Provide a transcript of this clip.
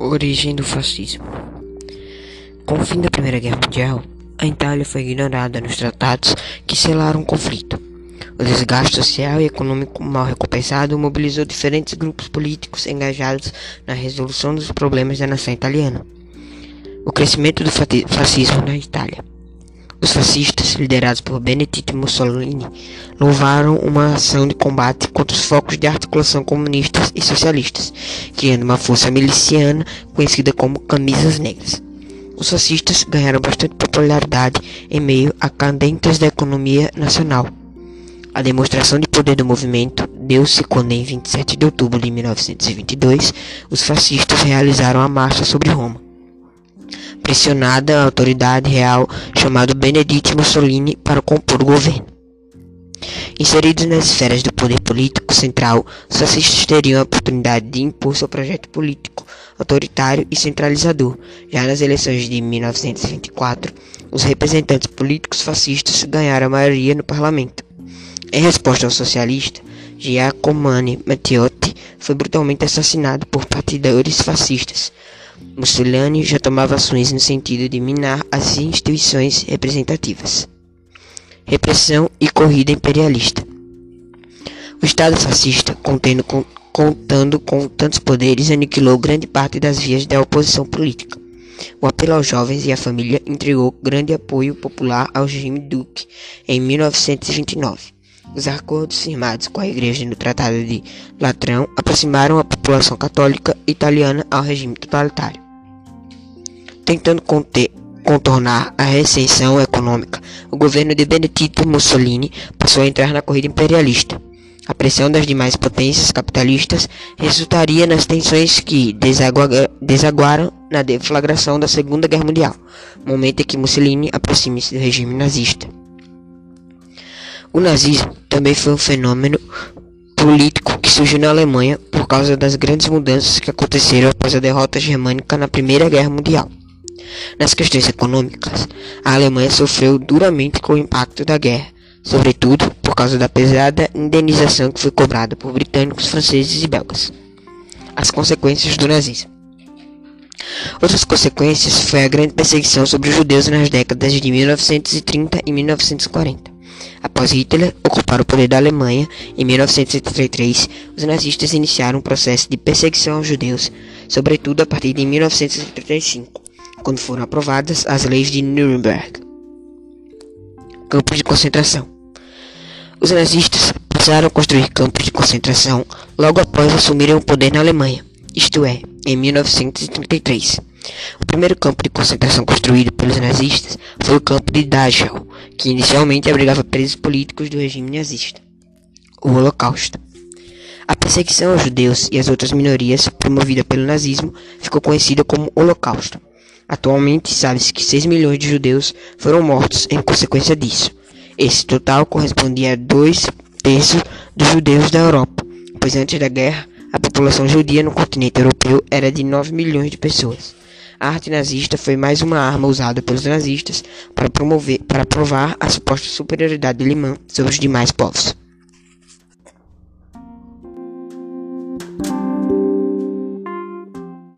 Origem do fascismo. Com o fim da Primeira Guerra Mundial, a Itália foi ignorada nos tratados que selaram o conflito. O desgaste social e econômico mal recompensado mobilizou diferentes grupos políticos engajados na resolução dos problemas da nação italiana. O crescimento do fascismo na Itália. Os fascistas, liderados por Benedetto Mussolini, louvaram uma ação de combate contra os focos de articulação comunistas e socialistas, criando uma força miliciana conhecida como Camisas Negras. Os fascistas ganharam bastante popularidade em meio a candentes da economia nacional. A demonstração de poder do movimento deu-se quando, em 27 de outubro de 1922, os fascistas realizaram a marcha sobre Roma pressionada a autoridade real chamado Benedetto Mussolini para compor o governo. Inseridos nas esferas do poder político central, os fascistas teriam a oportunidade de impor seu projeto político autoritário e centralizador. Já nas eleições de 1924, os representantes políticos fascistas ganharam a maioria no parlamento. Em resposta ao socialista, Giacomo Matteotti foi brutalmente assassinado por partidores fascistas. Mussolini já tomava ações no sentido de minar as instituições representativas. Repressão e corrida imperialista. O Estado fascista, contendo com, contando com tantos poderes, aniquilou grande parte das vias da oposição política. O apelo aos jovens e à família entregou grande apoio popular ao regime Duque em 1929. Os acordos firmados com a Igreja no Tratado de Latrão aproximaram a população católica italiana ao regime totalitário. Tentando conter, contornar a recessão econômica, o governo de Benedetto Mussolini passou a entrar na corrida imperialista. A pressão das demais potências capitalistas resultaria nas tensões que desaguaram na deflagração da Segunda Guerra Mundial, momento em que Mussolini aproxima-se do regime nazista. O nazismo também foi um fenômeno político que surgiu na Alemanha por causa das grandes mudanças que aconteceram após a derrota germânica na Primeira Guerra Mundial. Nas questões econômicas, a Alemanha sofreu duramente com o impacto da guerra, sobretudo por causa da pesada indenização que foi cobrada por britânicos, franceses e belgas. As consequências do nazismo. Outras consequências foi a grande perseguição sobre os judeus nas décadas de 1930 e 1940. Após Hitler ocupar o poder da Alemanha em 1933, os nazistas iniciaram um processo de perseguição aos judeus, sobretudo a partir de 1935, quando foram aprovadas as leis de Nuremberg. Campos de concentração. Os nazistas passaram a construir campos de concentração logo após assumirem o poder na Alemanha, isto é, em 1933. O primeiro campo de concentração construído pelos nazistas foi o campo de Dachau, que inicialmente abrigava presos políticos do regime nazista. O Holocausto. A perseguição aos judeus e às outras minorias promovida pelo nazismo ficou conhecida como Holocausto. Atualmente sabe-se que 6 milhões de judeus foram mortos em consequência disso. Esse total correspondia a dois terços dos judeus da Europa, pois antes da guerra a população judia no continente europeu era de 9 milhões de pessoas. A arte nazista foi mais uma arma usada pelos nazistas para promover, para provar a suposta superioridade alemã sobre os demais povos.